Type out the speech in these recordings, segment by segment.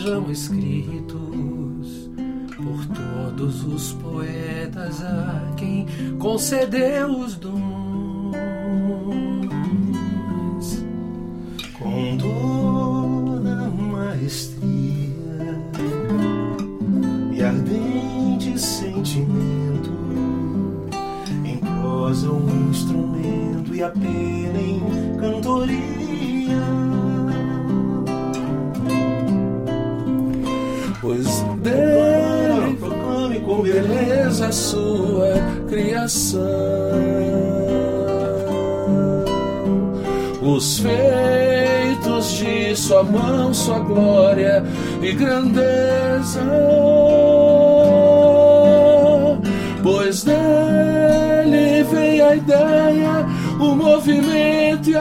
sejam escritos por todos os poetas a quem concedeu os dons. Criação. Os feitos de sua mão, sua glória e grandeza. Pois dele vem a ideia, o movimento e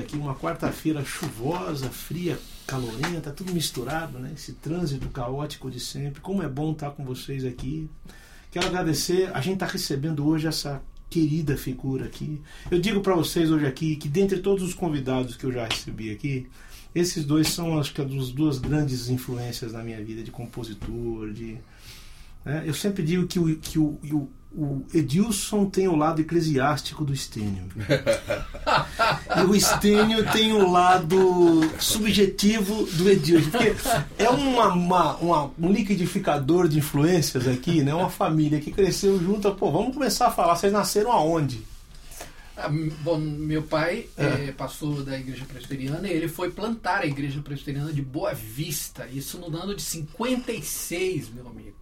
aqui, uma quarta-feira chuvosa, fria, calorenta, tudo misturado, né? Esse trânsito caótico de sempre. Como é bom estar com vocês aqui. Quero agradecer, a gente está recebendo hoje essa querida figura aqui. Eu digo para vocês hoje aqui que dentre todos os convidados que eu já recebi aqui, esses dois são acho que as duas grandes influências na minha vida de compositor, de né? Eu sempre digo que, o, que o, o, Edilson tem o lado eclesiástico do Estênio. e o Estênio tem o lado subjetivo do Edilson. Porque é uma, uma, uma- um liquidificador de influências aqui, né? Uma família que cresceu junto. Pô, vamos começar a falar. Vocês nasceram aonde? Ah, Bom, meu pai É. é pastor da igreja presbiteriana e ele foi plantar a igreja presbiteriana de Boa Vista, isso no ano de 56, meu amigo.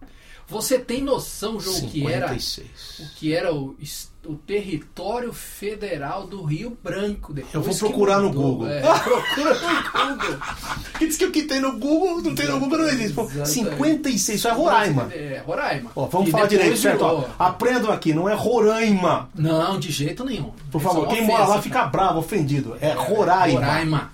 Você tem noção, João, o que era, 56. o que era o, o território federal do Rio Branco? depois Eu vou procurar no mudou. Google. É, procura no Google. Diz que o que tem no Google não tem no Google, não existe. Pô, Exatamente. 56, isso é Roraima. É, Roraima. Ó, vamos E falar direito, certo? Ó, aprendam aqui, não é Roraima. Não, de jeito nenhum. Por favor, é quem mora lá ofensa, fica bravo, ofendido. É Roraima. Roraima.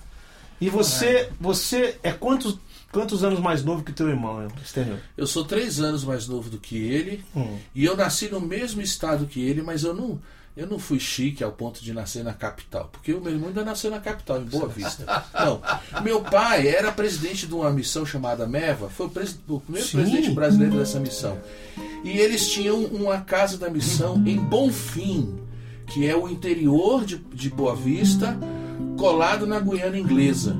E você, você é quantos, quantos anos mais novo que teu irmão, Stênio? Eu sou três anos mais novo do que ele Hum. e eu nasci no mesmo estado que ele, mas eu não, eu não fui chique ao ponto de nascer na capital, porque o meu irmão ainda nasceu na capital, em Boa Vista. Não, meu pai era presidente de uma missão chamada MEVA, foi o, pres- o primeiro Sim. presidente brasileiro dessa missão. E eles tinham uma casa da missão em Bonfim, que é o interior de, de Boa Vista, colado na Guiana Inglesa.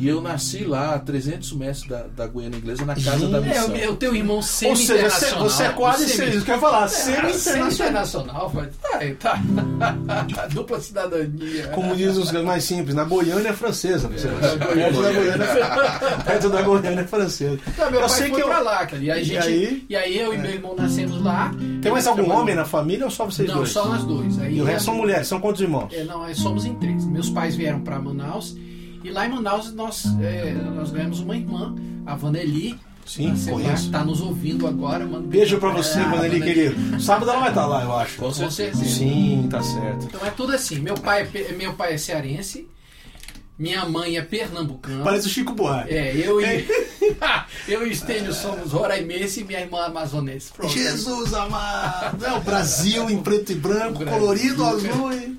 E eu nasci lá, a 300 metros da, da Guiana Inglesa, na casa Gente. da É, missão. o, o teu irmão Ou seja, você, é quase Semi- seis. Isso que eu ia falar, É, semi-internacional. Mas tá, tá. Dupla cidadania. Como diz os mais simples, na Goiânia é francesa. Você É, perto, da Goiânia, é- perto da Goiânia é francesa. Então, meu eu pai sei foi que eu- pra lá, cara. E, a E gente, aí? e aí eu e meu irmão nascemos lá. Tem mais algum homem na família ou só vocês Não, dois? só nós dois. Aí E o resto são a- mulheres. São quantos irmãos? É, não, somos em três. Meus pais vieram para Manaus e lá em Manaus nós, é, nós ganhamos uma irmã, a Vanelli. Sim, conheço. Está nos ouvindo agora. Um Beijo pra você, É, Vanelli, querido. Sábado ela vai estar lá, eu acho. Com certeza. Sim, tá certo. Então é tudo assim. Meu pai é, meu pai é cearense, minha mãe é pernambucana. Parece o Chico Buarque. É, eu e eu e Estênio somos roraimense e minha irmã amazonense. Pronto. Jesus amado! É o Brasil em preto e branco, colorido, azul. E,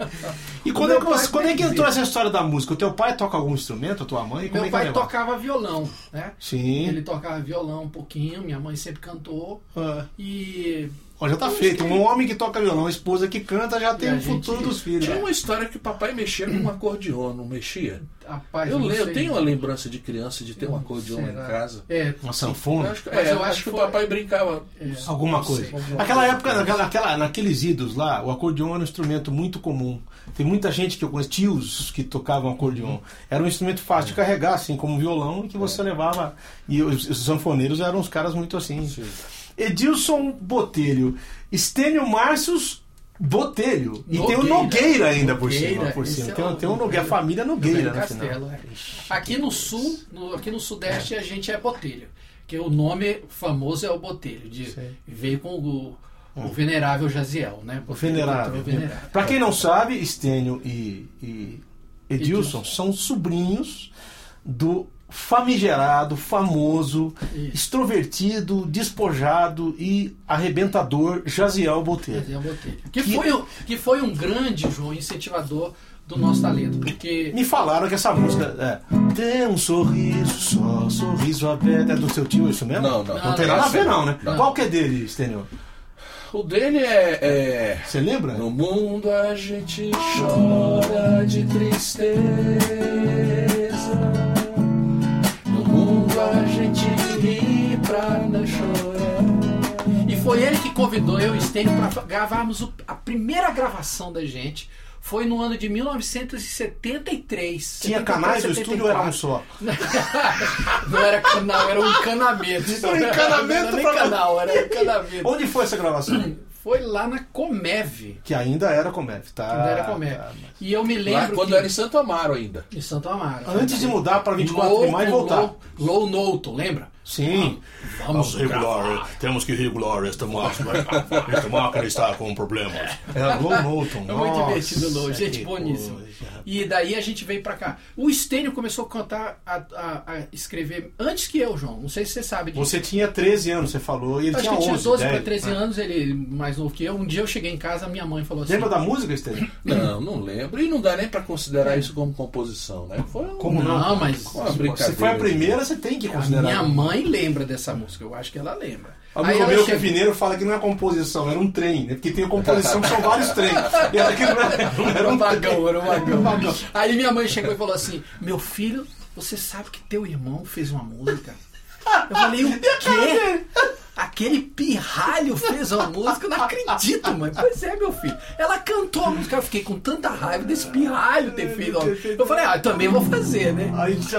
e quando, é que, você- quando é que entrou essa história da música? O teu pai toca algum instrumento, a tua mãe? Como Meu é pai é tocava violão, né? Sim. Ele tocava violão um pouquinho, minha mãe sempre cantou. Ah, E ó, já tá feito. que- Um homem que toca violão, uma esposa que canta, já tem o futuro gente- dos filhos. Tinha né? uma história que o papai mexia com um acordeon, não mexia? rapaz, Eu, não eu tenho uma lembrança de criança de ter um acordeon em casa. É, Uma Eu sanfona. acho que, Mas é, eu acho que o papai brincava. É. Alguma coisa. sei. Alguma Aquela coisa. época, naquela, naquela- naqueles idos lá, o acordeon era um instrumento muito comum. Tem muita gente que eu conheço, tios que tocavam acordeon. Era um instrumento fácil de carregar, assim, como um violão, e que você levava. E os, os sanfoneiros eram uns caras muito assim. Sim. Edilson Botelho, Estênio Márcios Botelho. E tem o Nogueira. Nogueira ainda por Nogueira, cima. Por cima. é Tem, o tem um Nogueira, a Nogueira. família Nogueira Velho no Castelo. final. é. Aqui no sul, no- aqui no sudeste, a gente é Botelho. Que o nome famoso é o Botelho. De, veio com o, o venerável Jaziel, né? O venerável. O venerável. Pra quem não sabe, Estênio e, e Edilson Edilson. são sobrinhos do famigerado, famoso, Isso. extrovertido, despojado e arrebentador Jaziel Botelho. Jaziel Botelho. Que, Que- foi, um- que foi um grande, João, incentivador do nosso talento. Porque Me falaram que essa música é Tem um sorriso só, sorriso aberto. É do seu tio isso mesmo? Não, não. Não tem Não, nada a ver não, né? Não. Qual que é dele, Estênio? O dele é, é. Você lembra? No mundo a gente chora de tristeza. Ri pra não chorar. E foi ele que convidou eu e o Stênio para gravarmos o- a primeira gravação da gente. Foi no ano de 1973. Tinha 73, canais, o estúdio era um 74. só. Não era canal, era um encanamento. Era um encanamento Não era nem pra- canal, era um encanamento. Onde foi essa gravação? Foi lá na Comev. que ainda era Comev, tá? Ainda era Comev. tá, mas- E eu me Lá, lembro quando que... era em Santo Amaro ainda. Em Santo Amaro. Antes de mudar para 24 de maio e voltar. Low, Low Noto, lembra? Sim. Vamos gravar. temos que regular esta máquina. Esta máquina está com problemas. Era Low Moulton. É muito divertido, Low. Gente boníssima. E daí a gente veio pra cá. O Estênio começou a cantar, a, a- a escrever antes que eu, João. Não sei se você sabe disso. Você tinha 13 anos, você falou, e ele Acho tinha que 11, ele tinha 12 10, para 13 né? anos, ele mais novo que eu. Um dia eu cheguei em casa, minha mãe falou assim: Lembra da música, Estênio? Não, não lembro. E não dá nem pra considerar isso como composição, né? Foi um- Como não? Não, mas Se foi a primeira, você tem que a considerar. minha mãe lembra dessa música. Eu acho que ela lembra. O amigo ela meu que é mineiro fala que não é composição, era um trem, né? Porque tem a composição que são vários trens. E era que não era, não era um vagão, era um vagão. vagão. Aí minha mãe chegou e falou assim: Meu filho, você sabe que teu irmão fez uma música? Eu falei: O quê? Aquele pirralho fez uma música? Eu não acredito, mãe. Pois é, meu filho. Ela cantou a música. Eu fiquei com tanta raiva desse pirralho ter feito. uma- Eu falei: Ah, eu também vou fazer, né?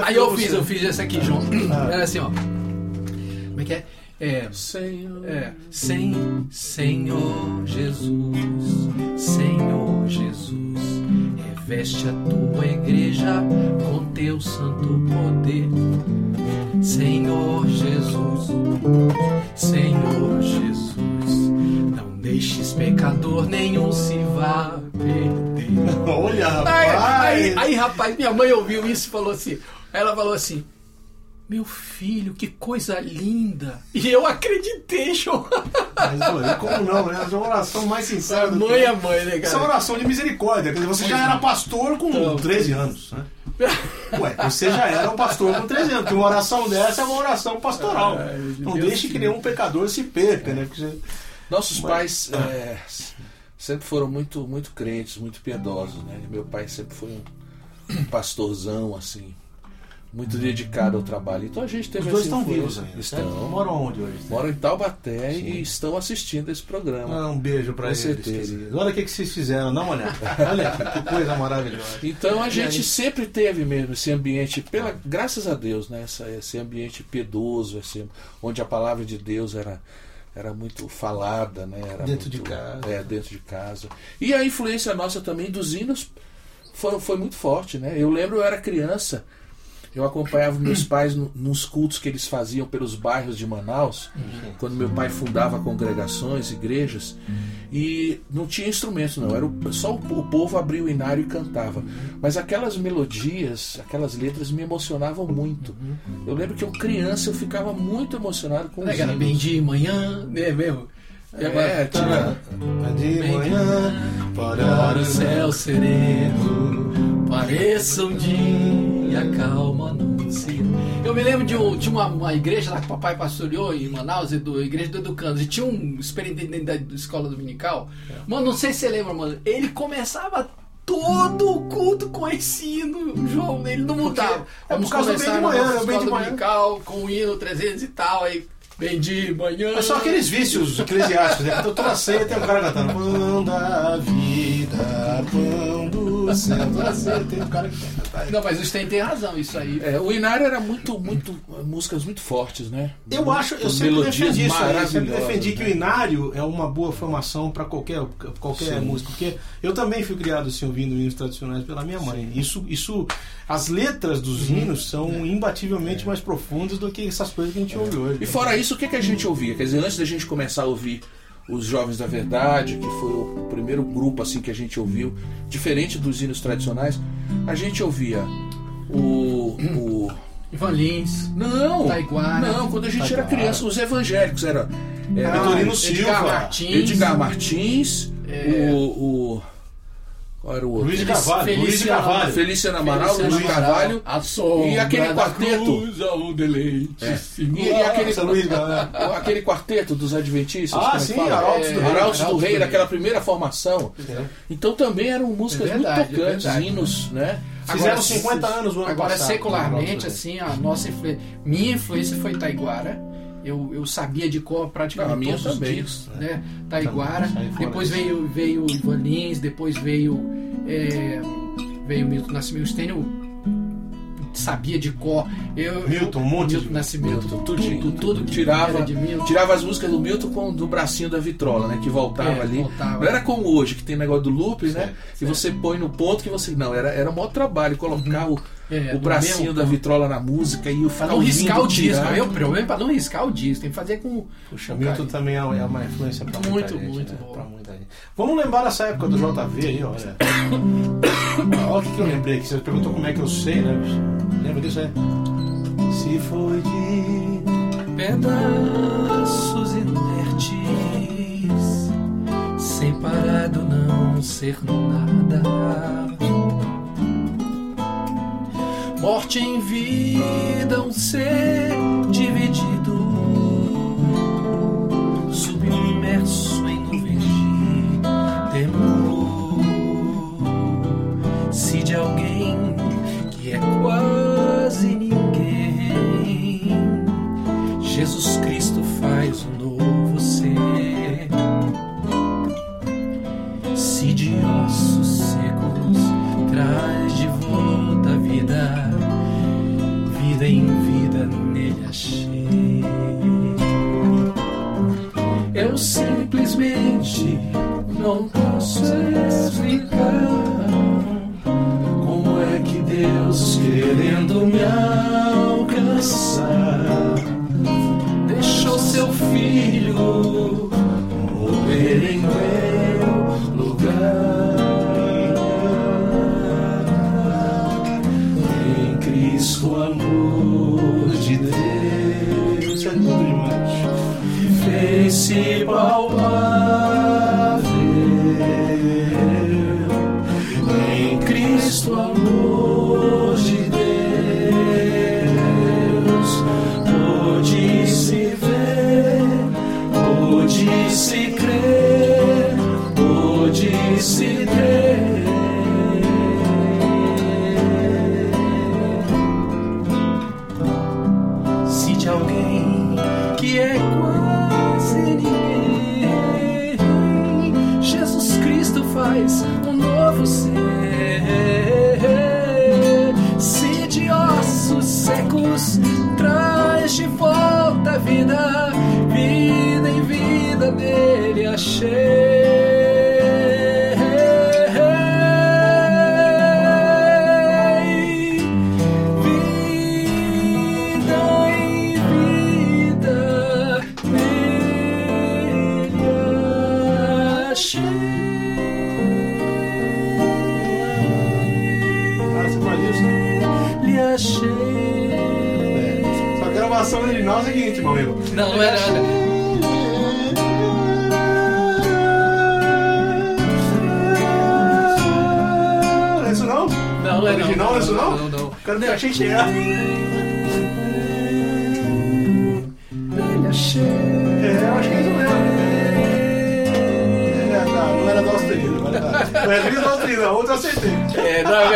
Aí eu fiz, eu fiz essa aqui, João. Era assim, ó. Como é que é? É. Senhor. É, sem Senhor Jesus, Senhor Jesus, reveste a tua igreja com teu santo poder. Senhor Jesus, Senhor Jesus, não deixes pecador nenhum se vá perder. Olha, Aí, rapaz! aí, aí, rapaz, minha mãe ouviu isso e falou assim: ela falou assim. Meu filho, que coisa linda! E eu acreditei, João. Mas, olha, como não, né? Essa é uma oração mais sincera do que... Mãe é mãe, né, Essa é uma cara? oração de misericórdia. Quer dizer, você já era pastor com Então. 13 anos, né? Ué, você já era um pastor com 13 anos. Porque uma oração dessa é uma oração pastoral. Ai, não Deus deixe que que- nenhum pecador se perca, né? Porque você... Nossos pais é, sempre foram muito, muito crentes, muito piedosos, né? Meu pai sempre foi um pastorzão, assim. Muito dedicado ao trabalho. Então a gente teve Os dois estão vivos ainda. certo? Estão. Moram onde hoje? Moram em Taubaté Sim. e estão assistindo esse programa. Ah, um beijo Com eles. certeza. Olha o que, que vocês fizeram, dá uma olhada. Olha que coisa maravilhosa. Então a E gente aí? sempre teve mesmo esse ambiente, pela, graças a Deus, né? Essa- esse ambiente piedoso, esse, onde a palavra de Deus era, era muito falada, né? Era Dentro muito- de casa. É, dentro de casa. E a influência nossa também dos hinos foi, foi muito forte, né? Eu lembro, eu era criança, eu acompanhava meus pais no- nos cultos que eles faziam pelos bairros de Manaus, quando meu pai fundava congregações, igrejas, e não tinha instrumentos não, era o- só o, o povo abria o inário e cantava. Mas aquelas melodias, aquelas letras me emocionavam muito. Eu lembro que eu criança eu ficava muito emocionado com os era bem de manhã, né mesmo? E agora, É, tinha, De manhã para para o céu sereno, pareça um dia calma anuncia. Eu me lembro de, um- de uma, uma igreja lá que o papai pastoreou em Manaus, do, a igreja do Educandos, e tinha um superintendente da, escola dominical. Mano, não sei se você lembra, mano, ele começava todo o culto com esse hino, João, ele não mudava. é por causa do bem de manhã, é o bem de manhã. dominical, com o hino 300 e tal, aí bem de manhã. É só aqueles vícios eclesiásticos, né? Então, toda ceia tem um cara cantando Pão da vida, pão do ceia tem um cara que. Não, mas o Stein tem razão, isso aí. é, o inário era muito, muito músicas muito fortes, né? Eu acho, eu sempre defendi isso aí, eu sempre defendi que o né? inário é uma boa formação para qualquer, qualquer Sim. música, porque eu também fui criado assim ouvindo hinos tradicionais pela minha mãe. Isso, isso, as letras dos Uhum. hinos são imbativelmente mais profundas do que essas coisas que a gente ouve hoje. É. E fora isso, o que, que a gente ouvia? Quer dizer, antes da gente começar a ouvir os Jovens da Verdade, que foi o primeiro grupo assim que a gente ouviu, diferente dos hinos tradicionais, a gente ouvia o. o Ivan Lins. não! Taiguara. Não, quando a gente Taiguara. era criança, os evangélicos era. era Vitorino Edgar Silva, Martins. Edgar Martins, É. o, o. Qual era o outro? Luiz de Carvalho, Luiz de Feliciano- Carvalho. Feliciano Amaral, Feliciano Luiz de Carvalho. a sombra E aquele quarteto? cruz ao deleite É. E, e aquele, Nossa, Luiz, galera. aquele quarteto dos Adventistas? Ah, é sim? Arautos do É, Rei. Arautos do Rei, do daquela primeira formação. Então também eram músicas É verdade, muito tocantes, é verdade. hinos, né? Fizeram Agora, 50 anos o ano Agora, passado. secularmente, assim, a nossa influência. Minha influência foi Taiguara. Eu, eu sabia de cor praticamente Não, todos os discos, né? Taiguara. Sai fora Depois veio, veio Ivan Lins, depois veio. É, veio Milton Nascimento. Eu sabia de cor. Eu, Milton, um monte Milton Nascimento, Milton, tudo, tudo, tudo tirava, de Milton. tirava as músicas do Milton com do bracinho da vitrola, né? Que voltava É, ali. voltava. Não era como hoje, que tem negócio do loop, né? Certo, Que você põe no ponto que você. Não, era, era o maior trabalho colocar o, É, o bracinho mesmo da vitrola na música e o Pra ficar não riscar o disco. tirar. Aí o problema é pra não riscar o disco. Tem que fazer com. Puxa, Milton também é é uma influência pra muita Muito, gente. muito né? Pra muita gente. Vamos lembrar dessa época do JV aí, olha. olha o que, que eu lembrei aqui. Você perguntou como é que eu sei, né? Lembra disso aí? Se foi de Pedaços inertes, sem parar do não ser nada. Morte em vida, um ser dividido, submerso em nuvens de temor. Se de alguém que é quase ninguém, Jesus Cristo faz um novo simplesmente não posso explicar como é que Deus, querendo me alcançar, deixou seu filho morrer em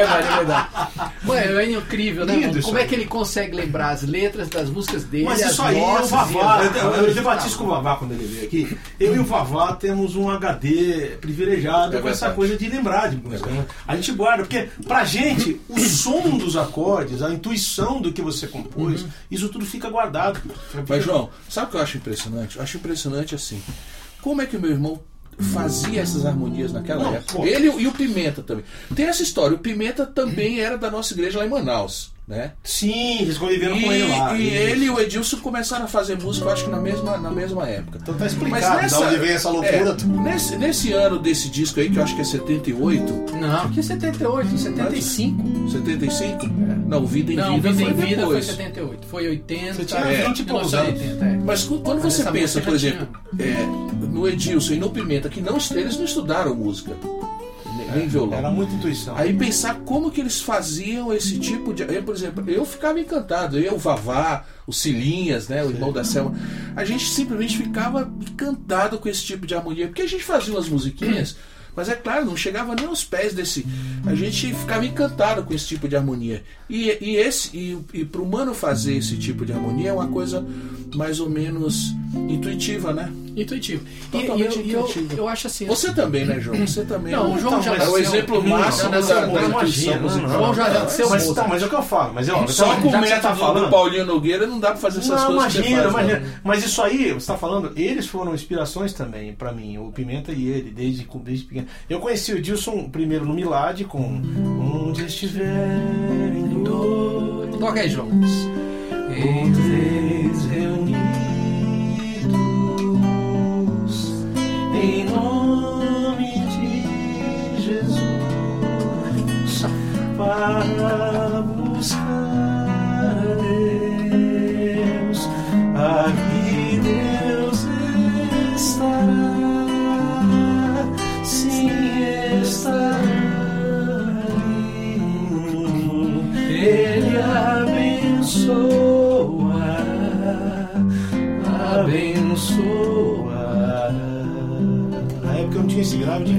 É, é verdade, é verdade. Mano, é incrível, né? Lindo Como é aí. que ele consegue lembrar as letras das músicas dele? Mas as isso aí é o Vavá. Eu, eu, eu arranjos, debati isso com o Vavá quando ele veio aqui. Eu e o Vavá temos um HD privilegiado É com essa coisa de lembrar de música. né? A gente guarda, porque pra gente, o som dos acordes, a intuição do que você compôs, Uhum. isso tudo fica guardado. Mas, João, sabe o que eu acho impressionante? Eu acho impressionante assim. Como é que o meu irmão fazia essas harmonias naquela Não, época? pô. Ele e o Pimenta também. Tem essa história. O Pimenta também era da nossa igreja lá em Manaus, né? Sim, eles conviveram E, com ele lá. e Isso. ele e o Edilson começaram a fazer música, eu acho que na mesma, na mesma época. Então tá Mas explicado nessa, de onde vem essa loucura. é, nesse, nesse ano desse disco aí, que eu acho que é 78, Não, que 78, 75. 75? Não, Vida em Não, Vida, Vida foi em Vida foi depois. 78. Foi 80. Você tinha é, 20 e poucos 1980, é. Mas quando Mas você pensa, por exemplo, é, no Edilson e no Pimenta, que não, eles não estudaram música, nem, violão. Era muita intuição. Aí pensar como que eles faziam esse tipo de. Eu, por exemplo, eu ficava encantado. Eu, o Vavá, o Cilinhas, né? O irmão da Selma. A gente simplesmente ficava encantado com esse tipo de harmonia. Porque a gente fazia umas musiquinhas, mas é claro, não chegava nem aos pés desse. A gente ficava encantado com esse tipo de harmonia. E, e esse e, e para o humano fazer esse tipo de harmonia é uma coisa mais ou menos intuitiva, né? Intuitivo. E, e Totalmente eu, e eu, intuitivo. eu acho assim. Você também, né, João? Você também. Não, o João já é o exemplo Não, máximo não, da, não, da intuição imagina, musical. não, João já nasceu Mas, tá, mas é o que eu falo. Mas, ó, Só tá- com o que método tá falando, do Paulinho Nogueira não dá pra fazer essas não, coisas que imagina, você faz. imagina. né? Mas isso aí, você está falando, eles foram inspirações também pra mim, o Pimenta e ele, desde, desde pequeno. Eu conheci o Dilson primeiro no Milad com Onde estiverem dois, Toca aí, João. três reunidos, em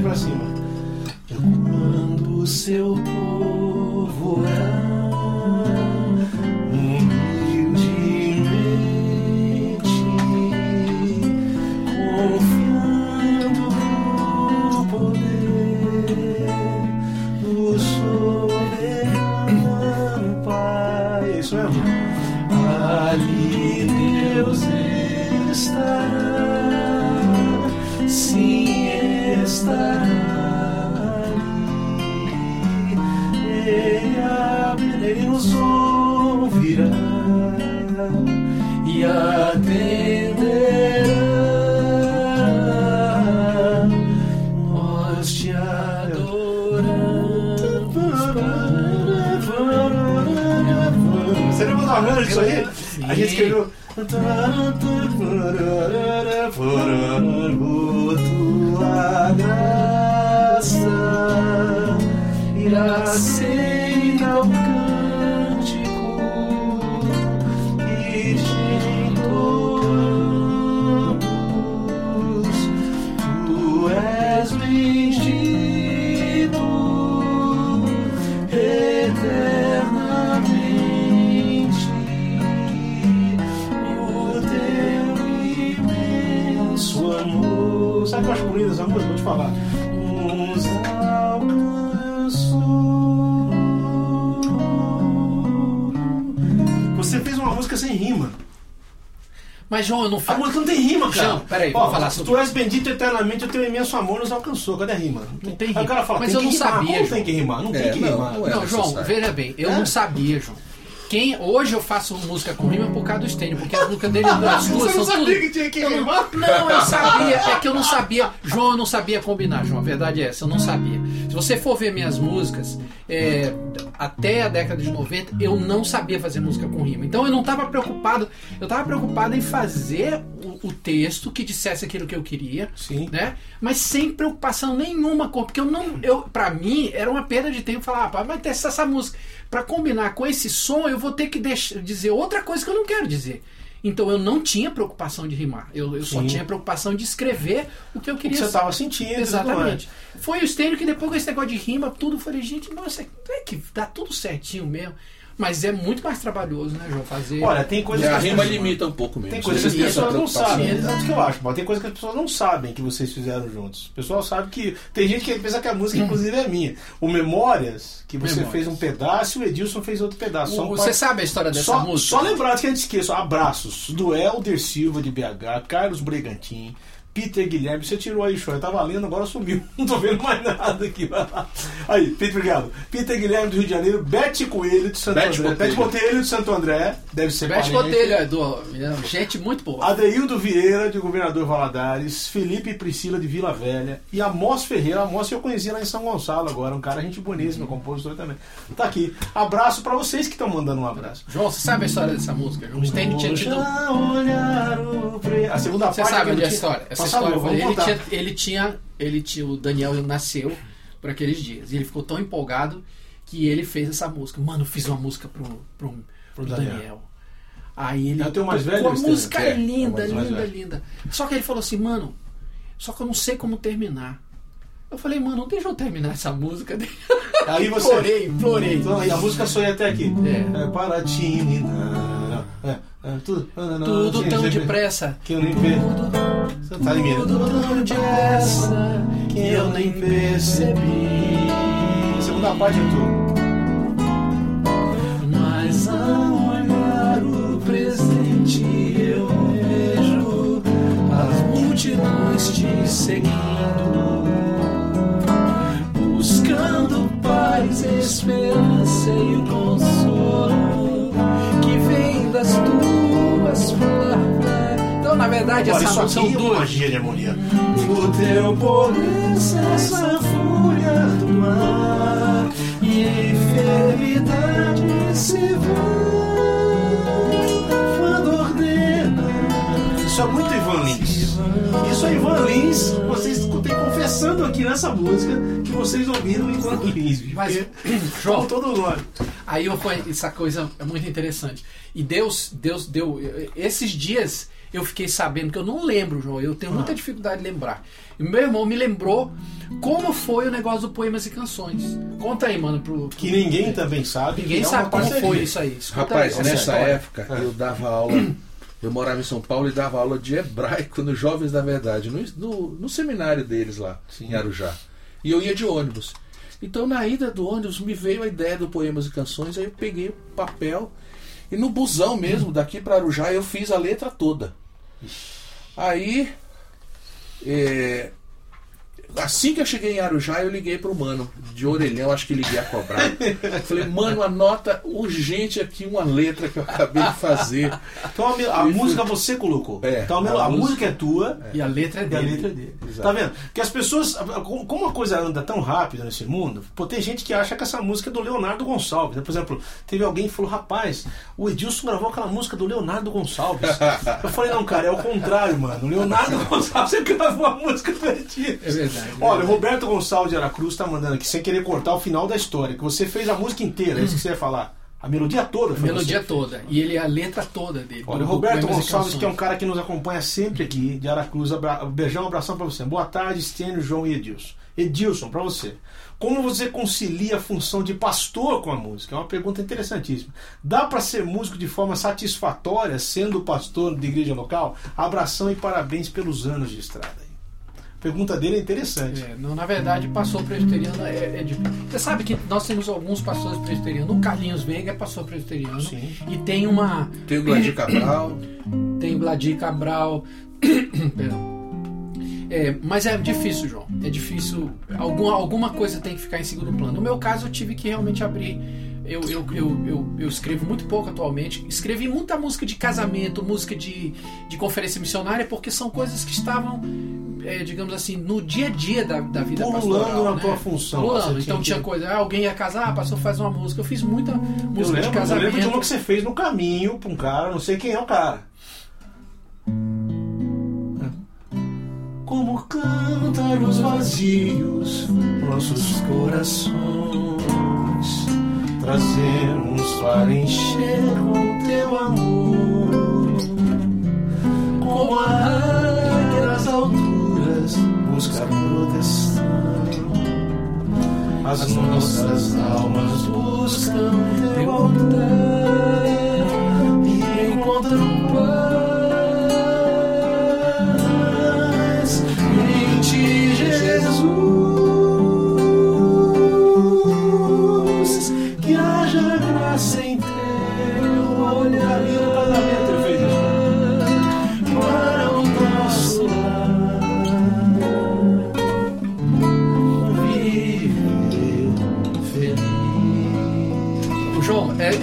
eu pra cima. Quando o seu A gente escreveu. Por tua graça e aceita Mas, João, eu não A faço. música não tem rima, cara. João, peraí, Ó, vamos falar sobre Tu és bendito eternamente, o teu imenso amor nos alcançou. Cadê a rima? Não tem Aí rima. o cara fala, Mas tem eu que não rimar. sabia, Como João. tem que rimar? Não É, tem que não, rimar. não é. Não, João, veja bem, eu É. não sabia, João. Quem, hoje eu faço música com rima por causa do Stênio, porque as músicas dele, as duas Você não são sabia tudo... que tinha que não- rimar? Não, eu sabia, é que eu não sabia. João, eu não sabia combinar, João. A verdade é essa, eu não sabia. Se você for ver minhas músicas, é, até a década de 90, eu não sabia fazer música com rima. Então eu não estava preocupado, eu estava preocupado em fazer o, o texto que dissesse aquilo que eu queria, Sim. né? Mas sem preocupação nenhuma com, porque eu não, eu, para mim era uma perda de tempo falar, ah, pá, mas testar essa música para combinar com esse som, eu vou ter que deixar, dizer outra coisa que eu não quero dizer. Então eu não tinha preocupação de rimar. Eu, eu só tinha preocupação de escrever o que eu O que queria. você estava sentindo. Exatamente. Foi o estênio que depois com esse negócio de rima, tudo, eu falei, gente, nossa, é que dá tudo certinho mesmo. Mas é muito mais trabalhoso, né, João? Fazer. Olha, tem coisas a que as rima pessoas- limita um pouco mesmo. Tem coisas que as pessoas não sabem. É o que eu acho, mas tem coisas que as pessoas não sabem que vocês fizeram juntos. O pessoal sabe que. Tem gente que pensa que a música, inclusive, é minha. O Memórias, que você Memórias. fez um pedaço e o Edilson fez outro pedaço. O- você par- sabe a história dessa só, música? Só lembrar que a gente esqueça. Abraços do Helder Silva de BH, Carlos Bregantin, Peter Guilherme. Você tirou aí, show. Eu tava lendo, agora sumiu. Não tô vendo mais nada aqui. Aí, Peter, obrigado. Peter Guilherme do Rio de Janeiro, Bete Coelho de Santo Bete André. Botelho. Bete Botelho de Santo André. Deve ser Bete. Botelho, é do, gente muito boa. Adeildo Vieira, de Governador Valadares, Felipe e Priscila de Vila Velha e Amós Ferreira. Amós eu conheci lá em São Gonçalo agora, um cara gente boníssimo, compositor também. Tá aqui. Abraço pra vocês que estão mandando um abraço. João, você sabe a história dessa música? João? Tinha tido. A segunda Você parte sabe que onde é a história? Essa história ele, tinha, ele tinha. Ele tinha. O Daniel nasceu por aqueles dias. E ele ficou tão empolgado que ele fez essa música. Mano, eu fiz uma música pro, pro, pro Daniel. Daniel. Aí ele. É teu mais velho, A música É, é linda, mais linda, linda. Só que ele falou assim, mano, só que eu não sei como terminar. Eu falei, mano, deixa eu terminar essa música. Aí você. Implorei, implorei. Então, a música só ia até aqui. É. É para. É, é, tudo, Tudo Sim, tão sim, depressa. Que eu nem percebi. Você tá. Tudo tão depressa que eu nem percebi. A segunda parte é tu. Mas ao olhar o presente eu vejo as multidões te seguindo, buscando paz, esperança e o consolo verdade, Olha, essa isso são duas. magia de harmonia. O teu poder cessa a fúria do mar E enfermidade se vai quando ordena. Isso é muito Ivan Lins. Isso é Ivan Lins. Vocês escutem confessando aqui nessa música que vocês ouviram Ivan Lins. Mas, faltou todo nome. Aí eu essa coisa é muito interessante. E Deus, Deus deu esses dias eu fiquei sabendo que eu não lembro, João. Eu tenho muita dificuldade de lembrar. E meu irmão me lembrou como foi o negócio do poemas e canções. Conta aí, mano, pro, pro- Que ninguém também sabe. ninguém que é sabe como foi isso aí. Escuta Rapaz, aí, essa nessa história. época eu dava aula. Eu morava em São Paulo e dava aula de hebraico nos Jovens da Verdade, no, no, no seminário deles lá, em Arujá. E eu ia de ônibus. Então, na ida do ônibus, me veio a ideia do Poemas e Canções, aí eu peguei o papel e no busão mesmo, daqui para Arujá, eu fiz a letra toda. Aí, é, assim que eu cheguei em Arujá, eu liguei pro mano, de orelhão, acho que liguei a cobrar. Falei, mano, anota urgente aqui uma letra que eu acabei de fazer. Então a, me- a música você colocou. É, então a, a a música- música é tua. E a letra é E a dele. letra é dele. Exato. Tá vendo? Que as pessoas. Como a coisa anda tão rápido nesse mundo, pô, tem gente que acha que essa música é do Leonardo Gonçalves. né? Por exemplo, teve alguém que falou: rapaz, o Edilson gravou aquela música do Leonardo Gonçalves. Eu falei: não, cara, é o contrário, mano. O Leonardo Gonçalves gravou a música do Edilson. É verdade. Olha, o Roberto Gonçalves de Aracruz tá mandando aqui, sem querer cortar o final da história, que você fez a música inteira, é isso que você ia falar. A melodia toda A melodia você. toda. E ele a letra toda dele. Olha, o Roberto Gonçalves, que é um cara que nos acompanha sempre aqui, de Aracruz. Abra... Beijão, um abração pra você. Boa tarde, Stênio, João e Edilson. Edilson, pra você. Como você concilia a função de pastor com a música? É uma pergunta interessantíssima. Dá pra ser músico de forma satisfatória sendo pastor de igreja local? Abração e parabéns pelos anos de estrada. Pergunta dele é interessante. É, não, na verdade, pastor presbiteriano é, é difícil. Você sabe que nós temos alguns pastores presbiterianos. O Carlinhos Veiga é pastor presbiteriano. Sim. E tem uma. Tem o Gladir Cabral. Tem o Vladir Cabral. Perdão. É, mas é difícil, João. É difícil. Alguma, alguma coisa tem que ficar em segundo plano. No meu caso, eu tive que realmente abrir. Eu, eu, eu, eu, eu escrevo muito pouco atualmente. Escrevi muita música de casamento, música de, de conferência missionária, porque são coisas que estavam, é, digamos assim, no dia a dia da, da vida Pululando pastoral. na né? tua função. Pululando. Você Então tinha que- coisa, ah, alguém ia casar, ah, pastor faz uma música. Eu fiz muita Eu música de lembro, eu casamento. lembro de uma que você fez no caminho pra um cara, não sei quem é o cara. Como cantar os vazios nossos corações, trazemos para encher com teu amor. Como a alturas busca proteção. As nossas almas buscam teu altar e encontram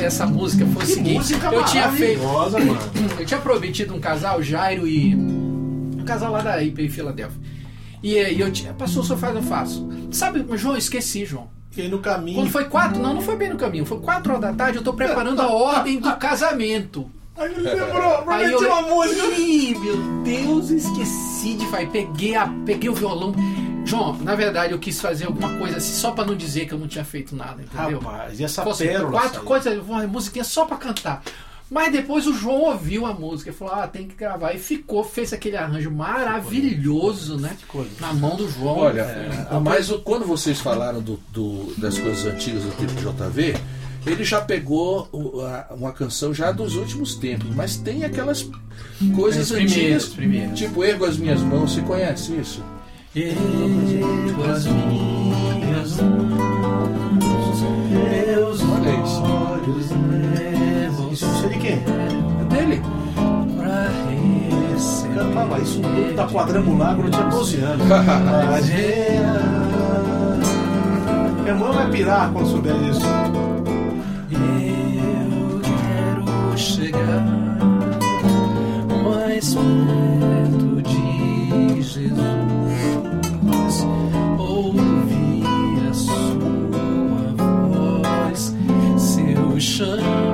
essa música foi o Que seguinte. música eu tinha feito. mano. Eu tinha prometido um casal, Jairo e. Um casal lá da IP em Filadélfia. E, aí eu tinha. Pastor, só faz, eu faço. Sabe, João, eu esqueci, João. E aí no caminho. Quando foi quatro, não, não foi bem no caminho, foi quatro horas da tarde, eu tô preparando a ordem do casamento. Aí ele lembrou, prometi uma música. Ih, meu Deus, eu esqueci de fazer. Peguei, a, peguei o violão. João, na verdade eu quis fazer alguma coisa assim, só pra não dizer que eu não tinha feito nada, entendeu? Rapaz, e essa Fosse pérola. quatro saiu. coisas, uma musiquinha só pra cantar. Mas depois o João ouviu a música e falou: Ah, tem que gravar. E ficou, fez aquele arranjo maravilhoso, né? Ficou lindo. Na mão do João. Olha, É. mas quando vocês falaram do, do- das coisas antigas do tempo de JV, ele já pegou uma canção já dos últimos tempos, mas tem aquelas coisas As primeiras, antigas, primeiras. tipo Ergo as Minhas Mãos, você conhece isso? Ergo as minhas mãos, meus olhos Isso, é de quem? É dele. pra receber. Cantava isso no da Quadrangular quando eu tinha 12 anos. Minha mãe vai pirar quando souber disso. Eu quero chegar mais perto de Jesus, seu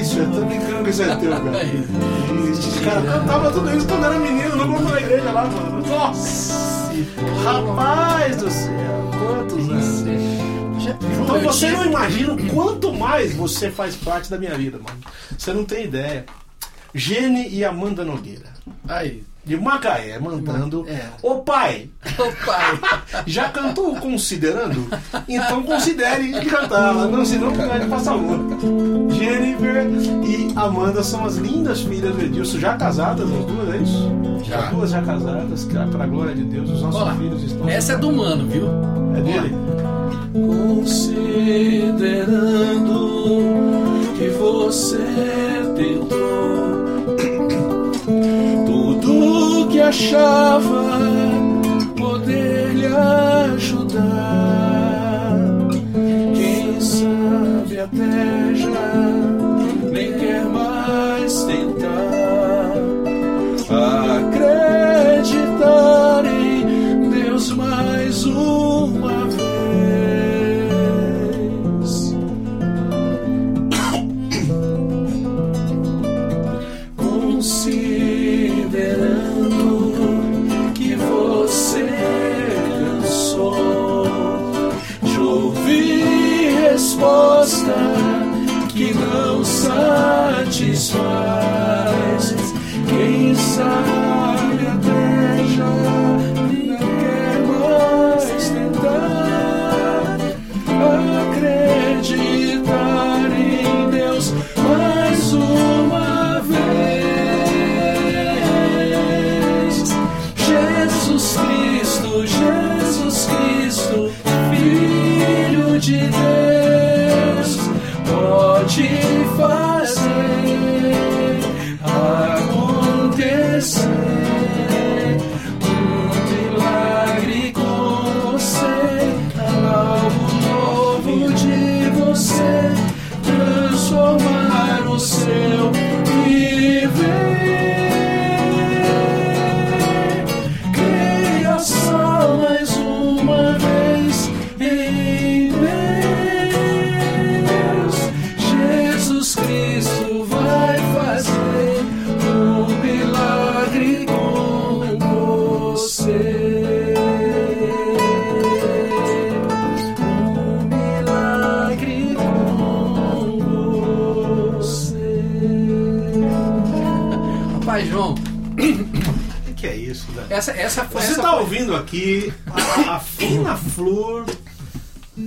Isso, eu tô brincando que isso é teu, cara. Esse cantava tudo isso quando era menino, no grupo da igreja lá, mano. Nossa! Rapaz do céu, quantos anos. Então você não imagina o quanto mais você faz parte da minha vida, mano. Você não tem ideia. Gene e Amanda Nogueira. Aí. De Macaé, mandando. É. Ô pai, Ô pai. já cantou considerando? Então considere cantar. Não, senão vai passar longe. Jennifer e Amanda são as lindas filhas do Edilson, já casadas, as duas, é isso? Já. As duas já casadas, que para a glória de Deus, os nossos filhos estão. Essa é do mano, viu? É dele? Considerando que você tentou achava poder lhe ajudar. Quem sabe até já essa, essa. Você está ouvindo aqui a, a fina flor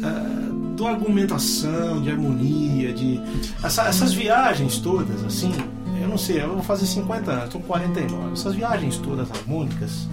ah, do argumentação, de harmonia, de essa- essas viagens todas, assim. Eu não sei, eu vou fazer 50 anos, estou com 49. Essas viagens todas harmônicas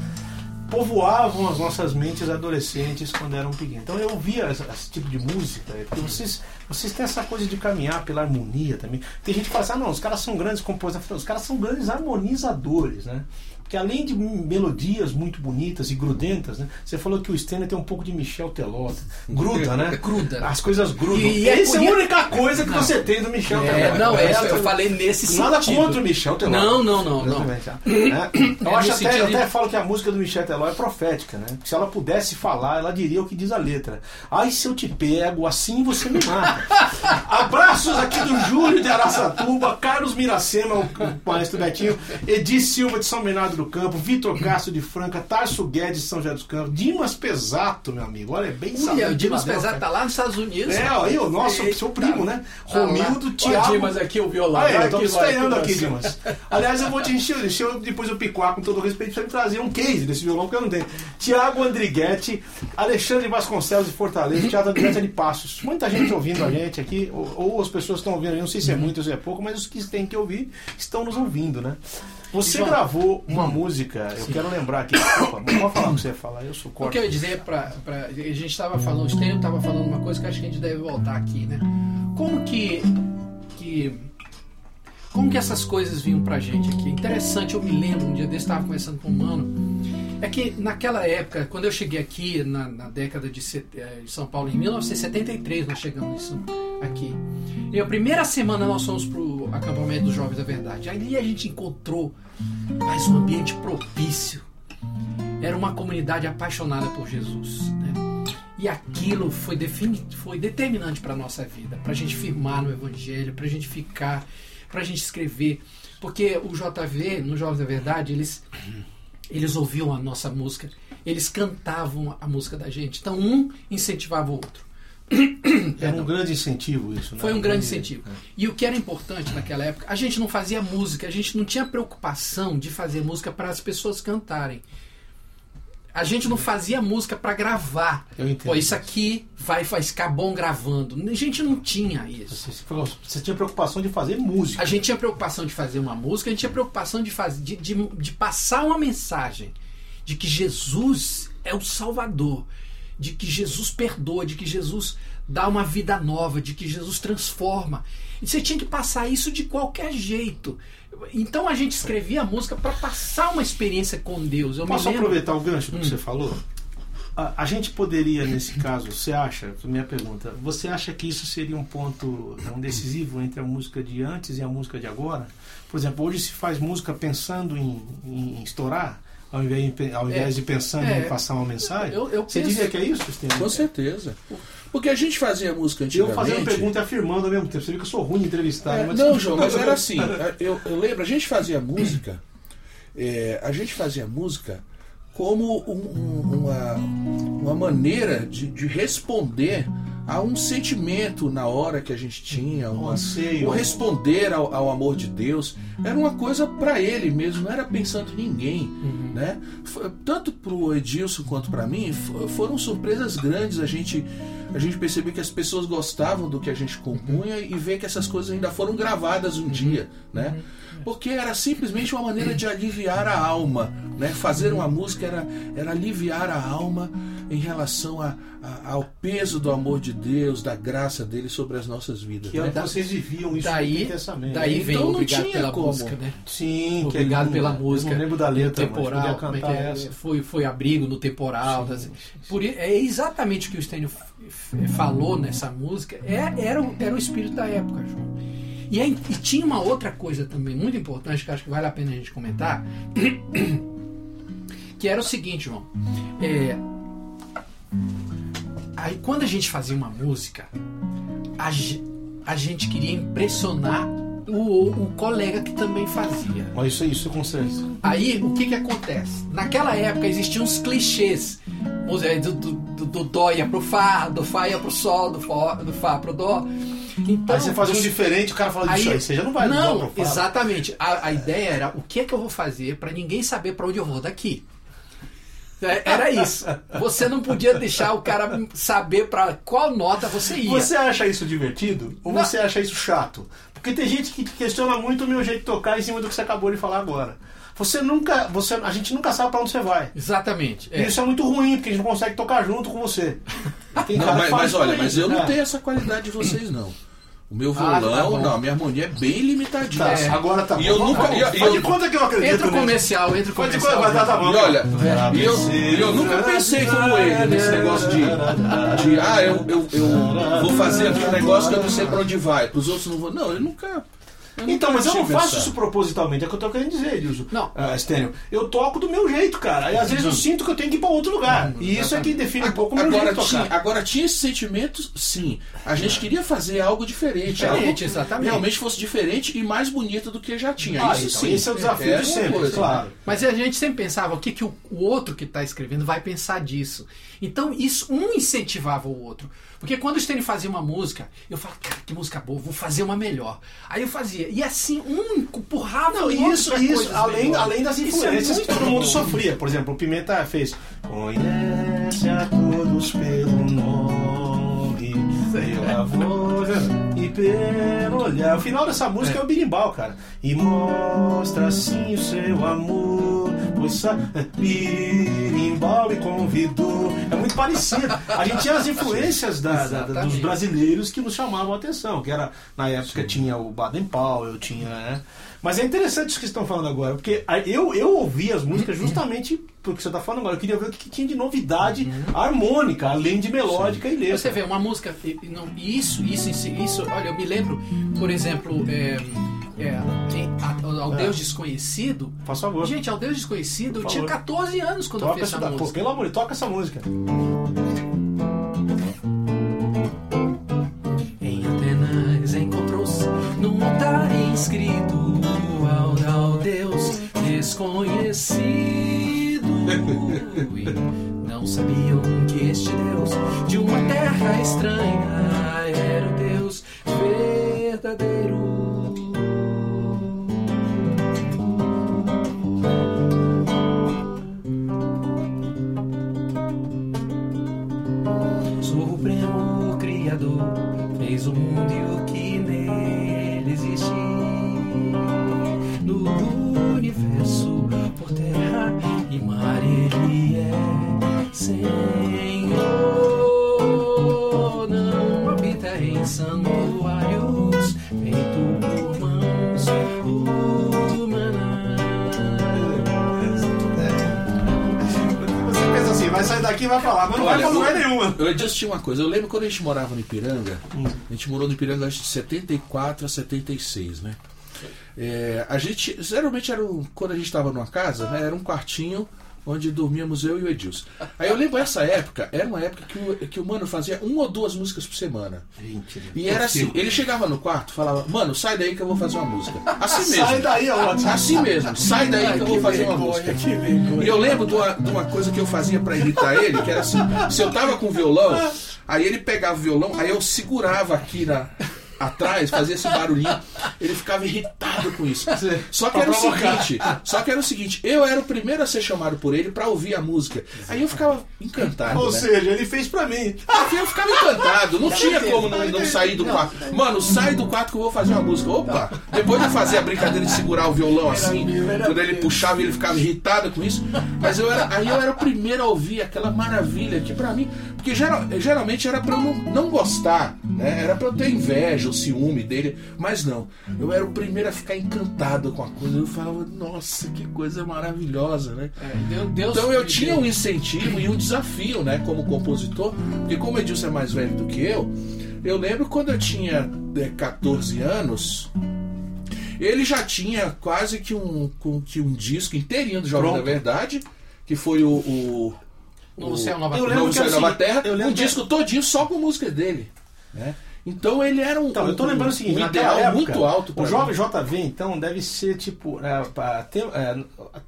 povoavam as nossas mentes adolescentes quando eram pequenos. Então eu ouvia essa- esse tipo de música, é, porque vocês, vocês têm essa coisa de caminhar pela harmonia também. Tem gente que fala assim, ah, não, os caras são grandes compositores, os caras são grandes harmonizadores, né? Porque além de melodias muito bonitas e grudentas, né? Você falou que o Stenner tem um pouco de Michel Teló. Gruda, né? Gruda. As coisas grudam. E- e é Essa é a única coisa que você tem do Michel É, Teló. não, é, eu falei nesse Nada sentido. contra o Michel Teló. Não, não, não, não. Né? Eu É acho até, eu até falo que a música do Michel Teló é profética, né? Se ela pudesse falar, ela diria o que diz a letra. Ai, se eu te pego, assim você me mata. Abraços aqui do Júlio de Araçatuba, Carlos Miracema, o, o maestro Betinho, Edi Silva de São Bernardo do Campo, Vitor Castro de Franca, Tarso Guedes de São José dos Campos, Dimas Pesato, meu amigo. Olha, é bem Olha, sabendo o Dimas. Pesado tá lá nos Estados Unidos. É, aí o nosso, seu primo, né? Tá lá. Romildo, Olha Thiago. Dimas aqui, o violão. Ah, é, Olha eu tô aqui, estreando aqui, coração. Dimas. Aliás, eu vou te encher, deixa eu depois eu picuar com todo respeito pra me trazer um case desse violão, porque eu não tenho. Tiago Andriguetti, Alexandre Vasconcelos de Fortaleza, Tiago Andriguetti é de Passos. Muita gente ouvindo a gente aqui, ou, ou as pessoas que estão ouvindo, eu não sei se é muito ou se é pouco, mas os que têm que ouvir estão nos ouvindo, né? Você João. gravou uma música, eu quero lembrar aqui, desculpa, não pode falar o que você ia falar, eu sou O corto. que eu ia dizer pra, pra. A gente estava falando, o Stênio estava falando uma coisa que acho que a gente deve voltar aqui, né? Como que. que como que essas coisas vinham pra gente aqui? Interessante, eu me lembro, um dia desse estava conversando com um mano. É que naquela época, quando eu cheguei aqui, na, na década de, eh, de São Paulo, em 1973, nós chegamos aqui. E a primeira semana nós fomos pro acampamento dos Jovens da Verdade. Ali a gente encontrou mais um ambiente propício era uma comunidade apaixonada por Jesus. Né? E aquilo foi, foi determinante para a nossa vida, para a gente firmar no Evangelho, para a gente ficar, para a gente escrever. Porque o JV, no Jovens da Verdade, eles, eles ouviam a nossa música, eles cantavam a música da gente. Então um incentivava o outro. Era um grande incentivo isso, né? Foi um grande incentivo. E o que era importante naquela época, a gente não fazia música, a gente não tinha preocupação de fazer música para as pessoas cantarem. A gente não fazia música para gravar. Eu entendo Pô, isso aqui vai, vai ficar bom gravando. A gente não tinha isso. Você, você tinha preocupação de fazer música. A gente tinha preocupação de fazer uma música, a gente tinha preocupação de, fazer, de, de, de passar uma mensagem de que Jesus é o Salvador, de que Jesus perdoa, de que Jesus dá uma vida nova, de que Jesus transforma. E você tinha que passar isso de qualquer jeito. Então a gente escrevia a música para passar uma experiência com Deus. Eu Posso lembro, aproveitar o gancho do que Hum. você falou? A, a gente poderia, nesse caso, você acha, minha pergunta, você acha que isso seria um ponto um decisivo entre a música de antes e a música de agora? Por exemplo, hoje se faz música pensando em, em estourar, ao invés, de- ao invés É. de pensando É. em passar uma mensagem? Eu- eu você penso- diria que é isso, Stênio? Com certeza. Porque a gente fazia música Eu antigamente. fazendo pergunta e afirmando ao mesmo tempo. Você viu que eu sou ruim de entrevistar. É, não, João, mas era assim. Eu, eu lembro, a gente fazia música, é, a gente fazia música como um- um- uma, uma maneira de, de responder a um sentimento na hora que a gente tinha, Um anseio. o responder ao, ao amor de Deus. Era uma coisa para ele mesmo, não era pensando em ninguém. Né? F- Tanto para o Edilson quanto para mim, foram surpresas grandes a gente, a gente perceber que as pessoas gostavam do que a gente compunha e ver que essas coisas ainda foram gravadas um dia. Né? Porque era simplesmente uma maneira de aliviar a alma. Né? Fazer uma música era, era aliviar a alma em relação a- a- ao peso do amor de Deus, da graça dele sobre as nossas vidas. Que é o né? vocês viviam isso Daí, intensamente. daí vem Então Obrigado tinha pela como. música, né? Sim, que é Obrigado linda. pela Eu música. não lembro da letra, mas temporal, como é que cantar é? essa. Foi, foi abrigo no temporal. das- Por, i- é exatamente o que o Stênio falou nessa música. É, era, o, era o espírito da época, João. E, aí- e tinha uma outra coisa também muito importante que acho que vale a pena a gente comentar. Que era o seguinte, João. É, aí quando a gente fazia uma música, a, a gente queria impressionar o, o colega que também fazia. Mas isso, isso com certeza. Aí, o que que acontece? Naquela época existiam uns clichês. É Do, do, do, do dó ia pro fá, do fá ia pro sol, do fá, do fá pro dó. Então, Aí você fazia um diferente, o cara fala disso aí, você já não vai Não, falar. exatamente. A, a ideia era o que é que eu vou fazer para ninguém saber para onde eu vou daqui. É, Era isso. Você não podia deixar o cara saber para qual nota você ia. Você acha isso divertido ou Não. você acha isso chato? Porque tem gente que questiona muito o meu jeito de tocar em cima do que você acabou de falar agora. Você nunca, você, a gente nunca sabe pra onde você vai. Exatamente. E é. isso é muito ruim, porque a gente não consegue tocar junto com você. Tem Não, mas, mas isso olha, mas eu não né? tenho essa qualidade de vocês, não. O meu Ah, violão, tá bom. não, a minha harmonia é bem limitadinha. Tá, É. agora tá E bom. eu Vamos- nunca- vamos- e eu- eu- de conta que eu acredito Entra o comercial, entra o comercial. conta, tá, tá bom. E olha, É. e eu, e eu nunca pensei como ele nesse negócio de, de ah, eu, eu, eu vou fazer aqui um negócio que eu não sei pra onde vai, pros outros não vou. Não, eu nunca. Eu Então, mas eu não faço isso propositalmente, é o que eu tô querendo dizer, Edilson. Não. Ah, Stênio, eu toco do meu jeito, cara. E às vezes eu sinto que eu tenho que ir pra outro lugar. E isso é que define um pouco o meu jeito Agora de tinha, tocar. agora tinha esse sentimento, sim. A gente queria fazer algo diferente. Diferente, algo. Realmente fosse diferente e mais bonito do que já tinha. Ah, isso então, sim. esse é o desafio Era de sempre, coisa. claro. Mas a gente sempre pensava o que, que o, o outro que está escrevendo vai pensar disso. Então isso um incentivava o outro. Porque quando o Stênio fazia uma música, eu falava, cara, que música boa, vou fazer uma melhor. Aí eu fazia. E assim, um empurrava Não, o outro isso, isso, além, melhores. além das é influências que muito todo mundo bom. sofria. Por exemplo, o Pimenta fez Conhece a todos pelo nome, pela voz e pelo olhar. O final dessa música é, o birimbau, cara. E mostra assim o seu amor, sabe, birimbau me convidou. É muito parecido. A gente tinha as influências da- da- dos brasileiros que nos chamavam a atenção, que era, na época tinha o Baden Powell, tinha, né? Mas é interessante isso que estão falando agora, porque eu, eu ouvi as músicas justamente porque você está falando agora. Eu queria ver o que, tinha de novidade harmônica, além de melódica e letra. Você vê uma música, e- e não, isso, isso, si- isso, olha, eu me lembro, por exemplo, é, é, ao É. Deus Desconhecido. Faz favor. Gente, ao Deus Desconhecido, eu tinha favor. 14 anos quando eu toca fiz essa essa da... Pô, música. pelo amor, de- toca essa música. Em Atenas encontrou-se num altar inscrito ao, ao Deus desconhecido. E não sabiam que este Deus de uma terra estranha era o Deus verdadeiro. O que nele existe. No universo, por terra e mar, ele é Senhor. Assim, vai vai falar, mas não vai Olha, pra lugar nenhuma. Eu disse uma coisa. Eu lembro quando a gente morava no Ipiranga. A gente morou no Ipiranga acho, de 74 a 76, né? É, a gente. Geralmente era um, quando a gente estava numa casa, né, era um quartinho onde dormíamos eu e o Edilson. Aí eu lembro essa época, era uma época que o, que o mano fazia uma ou duas músicas por semana. E era assim, ele chegava no quarto falava, mano, sai daí que eu vou fazer uma música. Assim mesmo. Sai daí, é ótimo. Assim mesmo, sai daí que eu vou fazer uma música. E eu lembro de uma, de uma coisa que eu fazia pra irritar ele, que era assim, se eu tava com violão, Aí ele pegava o violão, aí eu segurava aqui na atrás, fazia esse barulhinho. Ele ficava irritado com isso. Só que Pra era o seguinte, só que era o seguinte, eu era o primeiro a ser chamado por ele pra ouvir a música. Aí eu ficava encantado, Ou né? seja, ele fez pra mim. Porque eu ficava encantado, não tinha como não, não sair do quarto. Mano, sai do quarto que eu vou fazer uma música. Opa! Depois de fazer a brincadeira de segurar o violão assim, quando ele puxava ele ficava irritado com isso. Mas eu era, aí eu era o primeiro a ouvir aquela maravilha que pra mim. Porque geral- geralmente era pra eu não, não gostar, né? Era pra eu ter inveja, o ciúme dele. Mas não. Eu era o primeiro a ficar encantado com a coisa. Eu falava, nossa, que coisa maravilhosa, né? É, Deus, Então eu tinha um incentivo e um desafio, né, como compositor, porque como o Edilson é mais velho do que eu, eu lembro quando eu tinha é, 14 anos, ele já tinha quase que um, que um disco inteirinho do Jovem da Verdade, que foi o, o, Novo Céu, Nova Eu Novo que Céu e Nova Terra, eu um disco todinho só com música dele, né? Então ele era um, Então, eu tô lembrando o seguinte, um ideal época, muito alto o jovem JV, então, deve ser tipo é, é,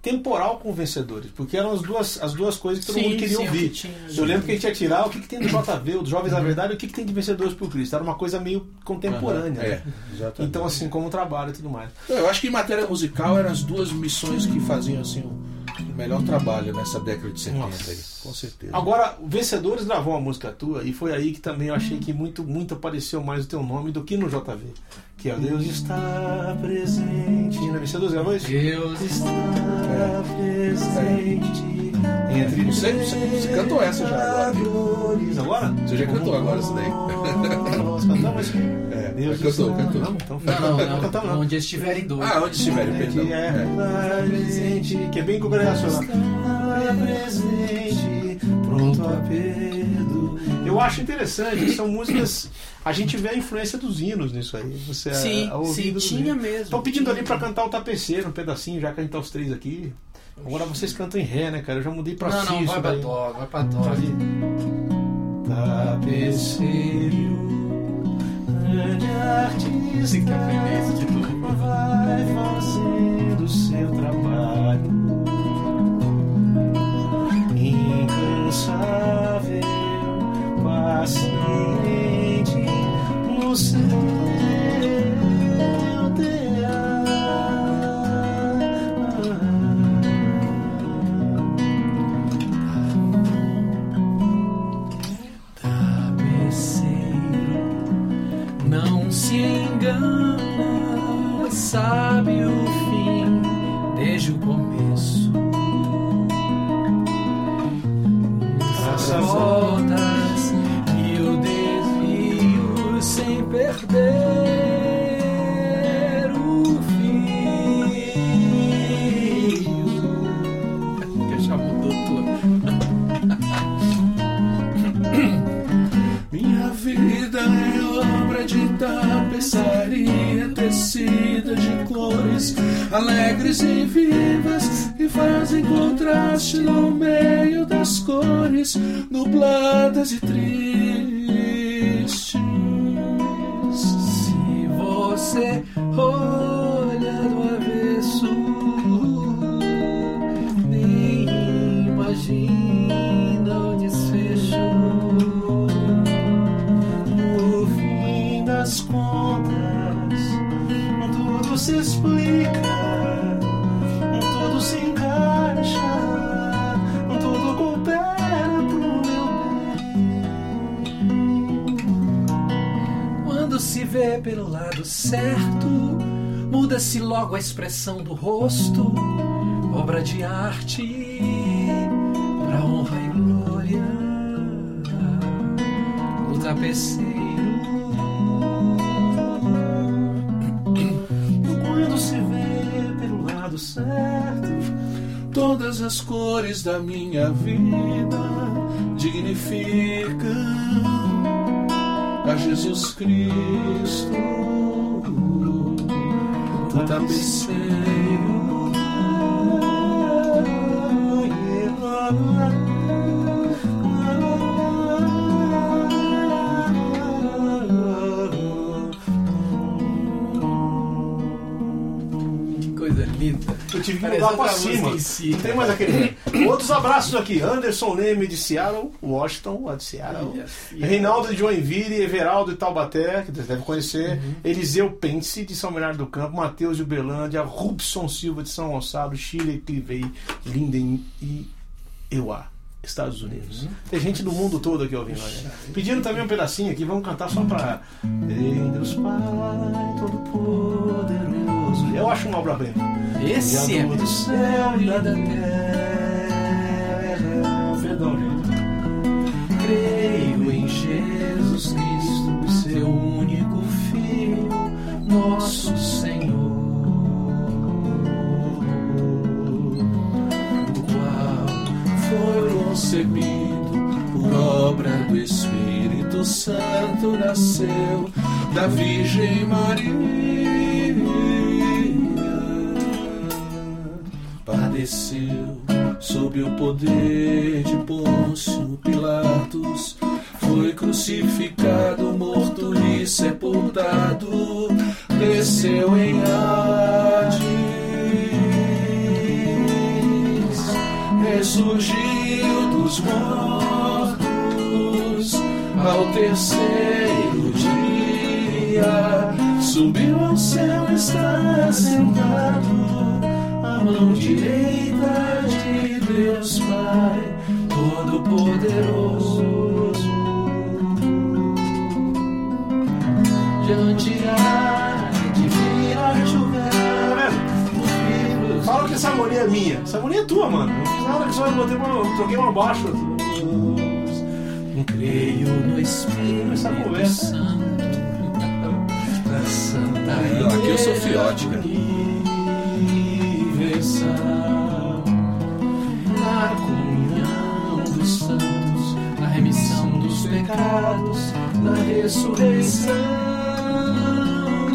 temporal com vencedores, porque eram as duas, as duas coisas que todo Sim, mundo queria sim, ouvir. o que tinha. eu lembro que a gente ia tirar o que, que tem do JV, o Jovens da Verdade, e o que, que tem de Vencedores por Cristo. Era uma coisa meio contemporânea. É, né? exatamente. Então, assim, como trabalho e tudo mais. Eu acho que em matéria musical eram as duas missões que faziam assim o o melhor trabalho nessa década de 70 Nossa. aí, com certeza. Agora, o Vencedores gravou uma música tua e foi aí que também eu achei que muito, muito apareceu mais o teu nome do que no JV. Que é o Deus está presente. Na Vencedores gravou isso? Deus está. Está presente entre Você- você- você cantou essa já agora. Agora? Você já cantou agora isso daí? Nós cantamos? É, Deus cantou, cantou. Não, então Não, não, não. cantamos não. Onde eles estiverem dois. Ah, onde estiverem, perdão. Que é É. presente, que é bem congregacional. Está presente, pronto a perdo. Eu acho interessante, são músicas. A gente vê a influência dos hinos nisso aí. Você Sim, a, sim, tinha mesmo. Estão pedindo ali pra cantar o tapeceiro, um pedacinho, já que a gente tá os três aqui. Agora vocês cantam em ré, né, cara? Eu já mudei pra Não, si não, vai pra dó, vai pra dó. Tapeceiro, grande artista, que aprender isso de novo. vai fazendo seu trabalho incansável, paciente no seu sabe tapeçaria tecida de cores alegres e vivas que fazem contraste no meio das cores nubladas e tristes. Se você vê pelo lado certo, muda-se logo a expressão do rosto, obra de arte pra honra e glória do tapeceiro. Quando se vê pelo lado certo, Todas as cores da minha vida dignificam Jesus Cristo, o tapeceiro. Tive que mudar pra cima. si, Não tem mais aquele. Outros abraços aqui. Anderson Leme de Seattle, Washington, lá de Seattle. Yes, yes. Reinaldo de Joinville, Everaldo de Taubaté, que você deve conhecer. Uhum. Eliseu Pence de São Bernardo do Campo, Matheus de Uberlândia, Rubson Silva de São Gonçalo, Chile, Clivei, Linden e Euá. Estados Unidos. Uhum. Tem gente do mundo todo aqui ouvindo. Né? Pedindo também um pedacinho aqui, vamos cantar só pra. Em Deus Pai Todo-Poderoso. Eu acho uma obra-prima. Esse é do céu e da terra. Perdão, gente. Creio em Jesus Cristo, seu único Filho, nosso Senhor, o qual foi concebido por obra do Espírito Santo, nasceu da Virgem Maria, padeceu sob o poder de Pôncio Pilatos, foi crucificado, morto e sepultado, desceu em Hades, ressurgiu dos mortos. Ao terceiro dia, subiu ao céu, está sentado mão direita de Deus Pai Todo-Poderoso. Diante há de vir a vivos. Fala que essa harmonia é minha. Essa harmonia é tua, mano. Não fiz nada que só eu botei uma, troquei uma baixo. Creio no Espírito Essa conversa. Santo da Santa aqui eu sou fiote, cara. Na comunhão dos santos, na remissão dos pecados, na ressurreição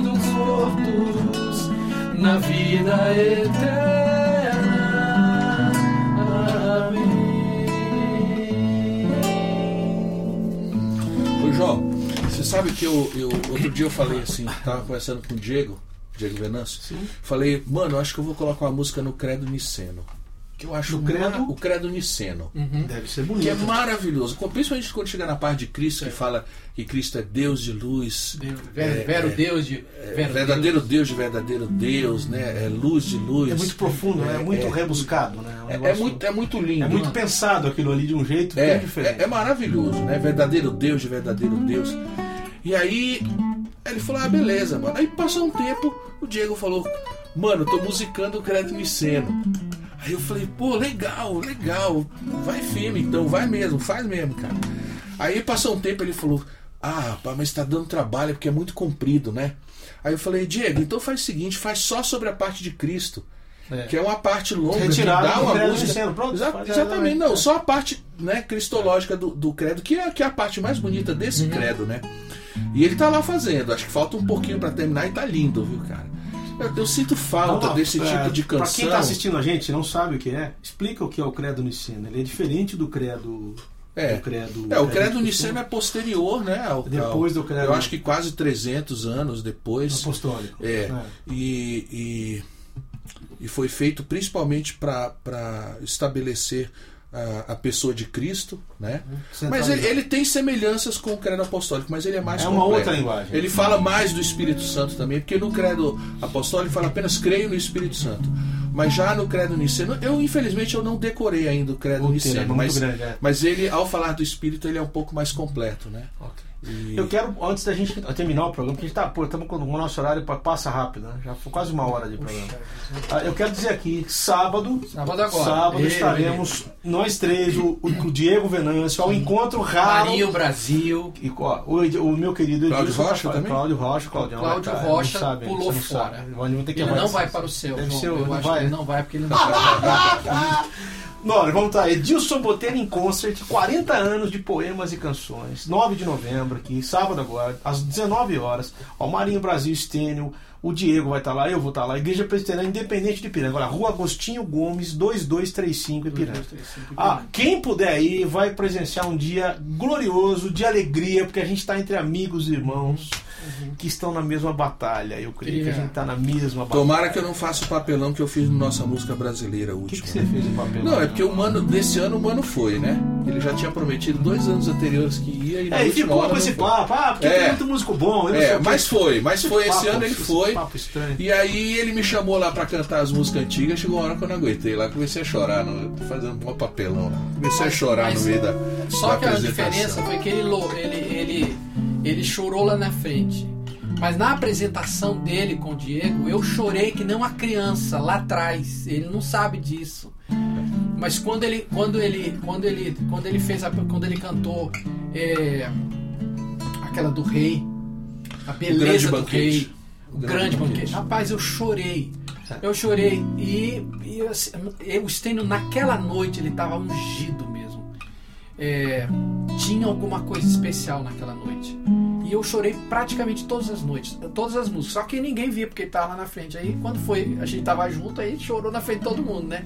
dos mortos, na vida eterna. Amém. Ô João, você sabe que eu, eu outro dia eu falei assim, tava conversando com o Diego, Diego Venâncio, falei, mano, acho que eu vou colocar uma música no Credo Niceno. Que eu acho No Credo? o Credo Niceno. Deve ser Que é bonito. maravilhoso. Principalmente quando chega na parte de Cristo, que fala que Cristo é Deus de luz. Deus, é- Vero, vero é- Deus de. é Vero verdadeiro Deus de verdadeiro Deus, né? É luz de luz. É muito profundo, né? é muito rebuscado. Né? Um É, é muito, é muito lindo. é muito pensado aquilo ali de um jeito É, bem diferente. é, é maravilhoso, né? Verdadeiro Deus de verdadeiro Deus. E aí ele falou, ah, beleza, mano. Aí passou um tempo, o Diego falou, mano, tô musicando o Credo Niceno. Aí eu falei, pô, legal, legal. Vai firme então, vai mesmo, faz mesmo, cara. Aí passou um tempo ele falou, ah, pá, mas tá dando trabalho porque é muito comprido, né? Aí eu falei, Diego, então faz o seguinte, faz só sobre a parte de Cristo. É. Que é uma parte longa, Retirado que dá do uma Credo música. Niceno, pronto, Exa- exatamente, é, não, é. só a parte né, cristológica do, do credo, que é, que é a parte mais bonita desse Uhum. credo, né? E ele tá lá fazendo, acho que falta um pouquinho pra terminar e tá lindo, viu, cara? Eu, eu sinto falta lá, desse é, tipo de Pra canção. quem tá assistindo a gente e não sabe o que é, explica o que é o credo niceno. Ele é diferente do credo. É. do credo É, o credo costume. niceno é posterior, né? Ao, Depois do credo- Eu acho que quase 300 anos depois. apostólico. É. E, e, e foi feito principalmente para estabelecer a, a pessoa de Cristo, né? Mas ele, ele tem semelhanças com o credo apostólico, mas ele é mais É uma completo. outra linguagem. Ele fala mais do Espírito Santo também, porque no credo apostólico ele fala apenas creio no Espírito Santo. Mas já no credo niceno, eu infelizmente eu não decorei ainda o credo O é niceno, muito mas, grande, é. mas ele ao falar do Espírito ele é um pouco mais completo, né? E- Eu quero, antes da gente terminar o programa, porque a gente tá, pô, estamos com o nosso horário pa- passa rápido, né? Já foi quase uma hora de programa. Ah, Eu quero dizer aqui, sábado, Sábado agora. sábado estaremos nós três, o, o Diego Venâncio, ao encontro raro. Marinho Brasil. E, ó, o, o meu querido Cláudio Edilson Rocha tá- também? Cláudio Rocha, Claudião. Cláudio vai tá, Rocha sabe, pulou fora. sabe. Vamos ter que Ele não vai para o céu, Deve João. ser, Eu não acho vai? que ele não vai porque ele não vai. Não, vamos estar. Edilson Botelho em Concert, 40 anos de poemas e canções. 9 de novembro aqui, sábado agora, às 19 horas. Ó, Marinho Brasil Estênio, o Diego vai estar lá, eu vou estar lá. Igreja Presbiteriana Independente de Piranga. Agora, Rua Agostinho Gomes, 2235 Ipiranga. Ah, quem puder ir vai presenciar um dia glorioso, de alegria, porque a gente está entre amigos e irmãos. Que estão na mesma batalha. Eu creio que a gente está na mesma batalha. Tomara que eu não faça o papelão que eu fiz na nossa música brasileira O que, última. que você fez em papel? Não, é porque o Mano, desse ano o Mano foi, né? Ele já tinha prometido dois anos anteriores que ia e na É, e última ficou hora com esse papo, ah, porque É. tem muito músico bom. eu não sei É, o mas foi, mas foi esse papo, ano ele foi. Papo estranho. E aí ele me chamou lá pra cantar as músicas antigas, chegou uma hora que eu não aguentei lá, comecei a chorar, no, fazendo um papelão lá. Comecei a chorar mas- no meio da, Só da que a diferença foi que ele, ele, ele, ele chorou lá na frente. Mas na apresentação dele com o Diego, eu chorei que nem uma criança lá atrás. Ele não sabe disso. Mas quando ele, quando ele, quando ele, quando ele fez, a, quando ele cantou é, aquela do rei, a beleza do Banquete. rei, O Grande grande Banquete. banquete. Rapaz, eu chorei. Eu chorei e, e eu, o Stênio naquela noite ele estava ungido mesmo. É, tinha alguma coisa especial naquela noite. E eu chorei praticamente todas as noites, todas as músicas. Só que ninguém via porque ele tava lá na frente. Aí quando foi, a gente tava junto, aí chorou na frente de todo mundo, né?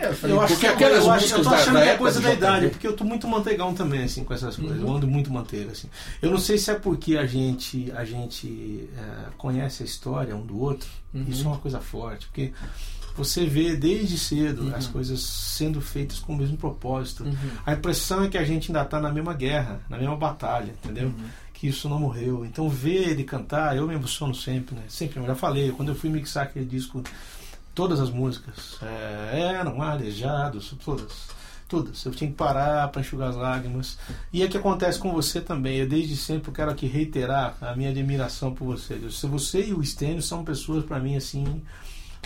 É, eu falei, Eu acho que aquelas eu, acho, eu músicas tô achando da que é coisa da idade, porque eu tô muito manteigão também, assim, com essas coisas. Eu Uhum. ando muito manteiga, assim. Eu não sei se é porque a gente, a gente é, conhece a história um do outro. Uhum. Isso é uma coisa forte, porque você vê desde cedo Uhum. as coisas sendo feitas com o mesmo propósito. Uhum. A impressão é que a gente ainda está na mesma guerra, na mesma batalha, entendeu? Uhum. Que isso não morreu. Então, ver ele cantar, eu me emociono sempre, né? Sempre, eu já falei, quando eu fui mixar aquele disco, todas as músicas é, eram arejados, todas. Todas. Eu tinha que parar para enxugar as lágrimas. E é que acontece com você também. Eu desde sempre eu quero aqui reiterar a minha admiração por você. Se você e o Stênio são pessoas para mim assim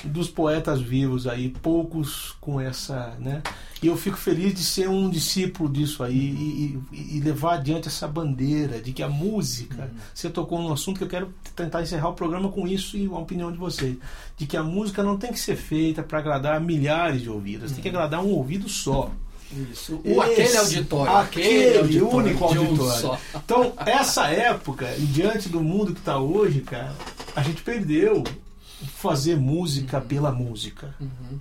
dos poetas vivos aí, poucos com essa, né? E eu fico feliz de ser um discípulo disso aí e, e- e levar adiante essa bandeira de que a música, você tocou num assunto que eu quero tentar encerrar o programa com isso e a opinião de vocês, de que a música não tem que ser feita para agradar milhares de ouvidos, tem que agradar um ouvido só. Isso. O, aquele Esse- auditório. aquele auditório único um auditório. só. Então, essa época, e diante do mundo que está hoje, cara, a gente perdeu fazer música pela música. Uhum.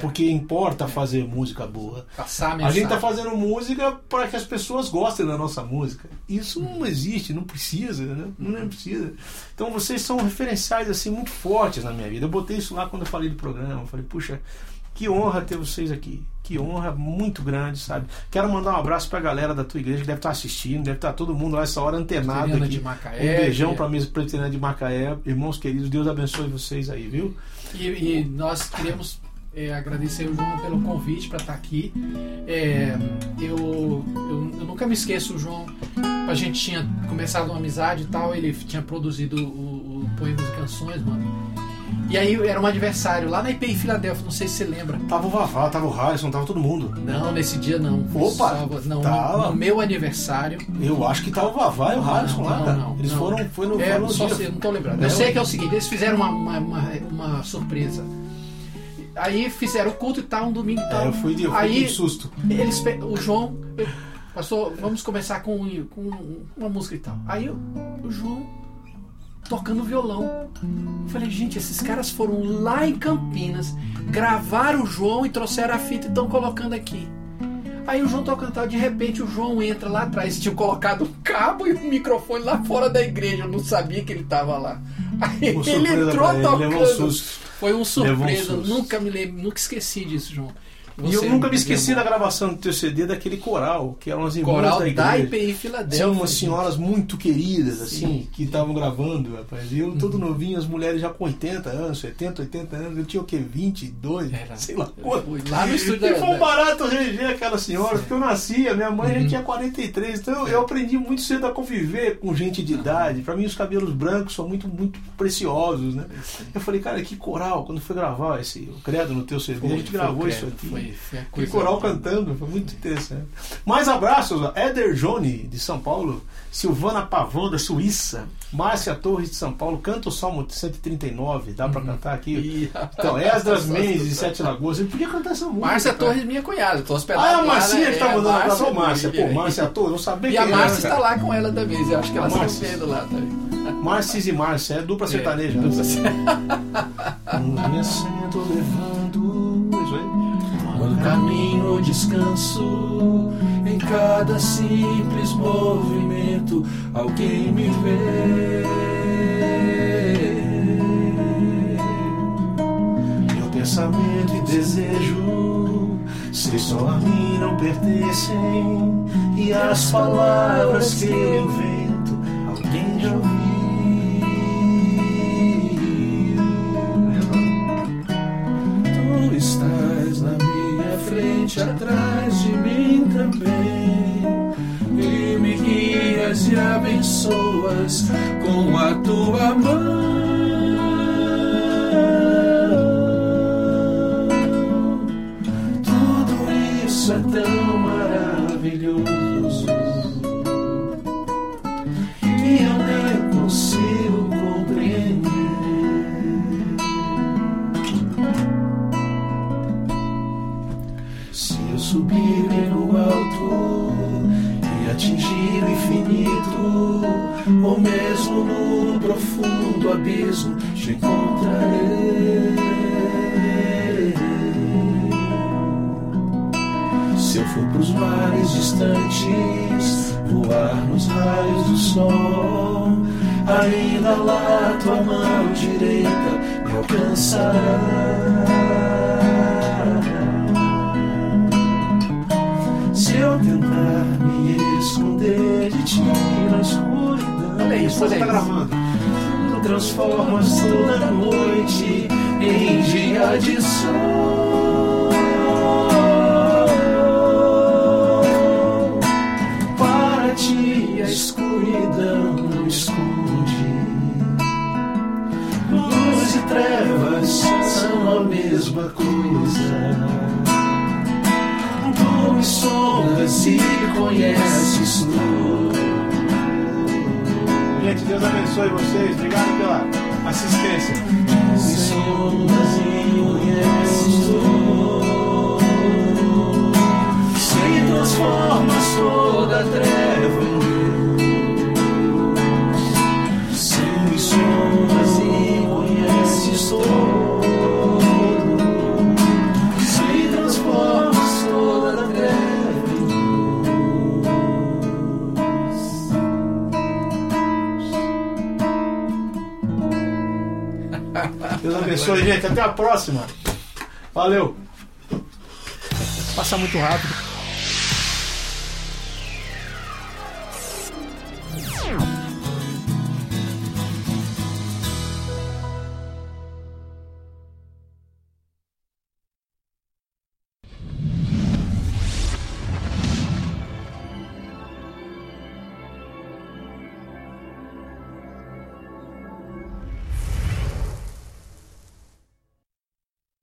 Porque importa fazer música boa. Passar a A gente tá fazendo música para que as pessoas gostem da nossa música. Isso não existe, não precisa, né? Não precisa. Então vocês são referenciais assim muito fortes na minha vida. Eu botei isso lá quando eu falei do programa. Eu falei, puxa, que honra ter vocês aqui. Que honra muito grande, sabe? Quero mandar um abraço pra galera da tua igreja que deve estar assistindo, deve estar todo mundo lá essa hora antenado aqui. de Macaé, um beijão pra mesa presbiteriana de Macaé. Irmãos queridos, Deus abençoe vocês aí, viu? E, e nós queremos é, agradecer o João pelo convite para estar aqui. É, eu, eu, eu nunca me esqueço, o João. A gente tinha começado uma amizade e tal. Ele tinha produzido o, o Poemas e Canções, mano. E aí era um aniversário lá na IPI Filadélfia, não sei se você lembra. Tava o Vavá, tava o Harrison, tava todo mundo. Não, nesse dia não. Opa, Só- não, tava. no, no meu aniversário. Eu acho que tava o Vavá e o Harrison lá, não, cara. não, Eles não. foram, foi no, É, no só dia. sei, não tô lembrando. Não. Eu sei que é o seguinte, eles fizeram uma, uma, uma, uma surpresa. Aí fizeram o culto e tal, um domingo e tal. É, eu fui de, eu fui Aí de susto. eles, o João, eu- pastor, vamos começar com, com uma música e tal. Aí o João tocando violão. Eu falei, gente, esses caras foram lá em Campinas, gravaram o João e trouxeram a fita e estão colocando aqui. Aí o João tocando tal, de repente o João entra lá atrás, tinha colocado um cabo e um microfone lá fora da igreja, eu não sabia que ele estava lá. Aí ele entrou ele, tocando. um susto. Foi um um surpresa, susto. nunca me lembro, nunca esqueci disso, João. E eu Você nunca me esqueci da gravação do teu CD daquele coral, que eram as irmãs Coral da igreja. IPI Filadélfia. São umas senhoras muito queridas, assim, Sim. Uhum. que estavam gravando, rapaz. E eu todo novinho, as mulheres já com 80 anos, 70, 80 anos. Eu tinha o quê? 22? Era. Sei lá quanto. Lá no estúdio E da- foi um barato reger aquela senhora, porque eu nasci, a minha mãe Uhum. já tinha 43. Então eu, eu aprendi muito cedo a conviver com gente de idade. Pra mim, os cabelos brancos são muito, muito preciosos, né? Eu falei, cara, que coral. Quando foi gravar esse o Credo no teu CD, Foi, a gente gravou credo, isso aqui. Foi, foi a Que coral cantando, foi muito interessante. Mais abraços. Éder Jone, de São Paulo, Silvana Pavão, da Suíça, Márcia Torres, de São Paulo, canta o Salmo 139, dá pra cantar aqui? Então, Esdras Mendes, de Sete Lagoas, ele podia cantar essa música. Márcia cara. Torres, minha cunhada, tô hospedado Ah, é a Marcinha né? que tá É, mandando abraço. Ô, Márcia, pô, e- Márcia Torres, eu sabia E quem a Márcia está lá com ela também, eu acho que estão Márcia. vendo lá também. Márcia e Márcia, é dupla sertaneja. É, dupla assento levando. Isso aí. Quando caminho, descanso. Em cada simples movimento, alguém me vê. Meu pensamento e desejo, sei só a mim não pertencem. E as palavras que eu invento, alguém já ouviu. Frente, atrás de mim também. E me guias e abençoas com a tua mão. Ou mesmo no profundo abismo, te encontrarei. Se eu for pros mares distantes, voar nos raios do sol, ainda lá tua mão direita me alcançará. Se eu tentar me esconder de ti na escuridão, Olha isso, olha tá gravando. Tu transformas toda noite em dia de sol. Para ti a escuridão não esconde. Luz e trevas são a mesma coisa. Tu me sondas e conheces tudo. Gente, Deus abençoe vocês. Obrigado pela assistência. Me sondas e conheces tudo. Se transformas toda treva em luz. Se me sondas e conheces tudo. Abençoe, gente. Até a próxima. Valeu. Passa muito rápido.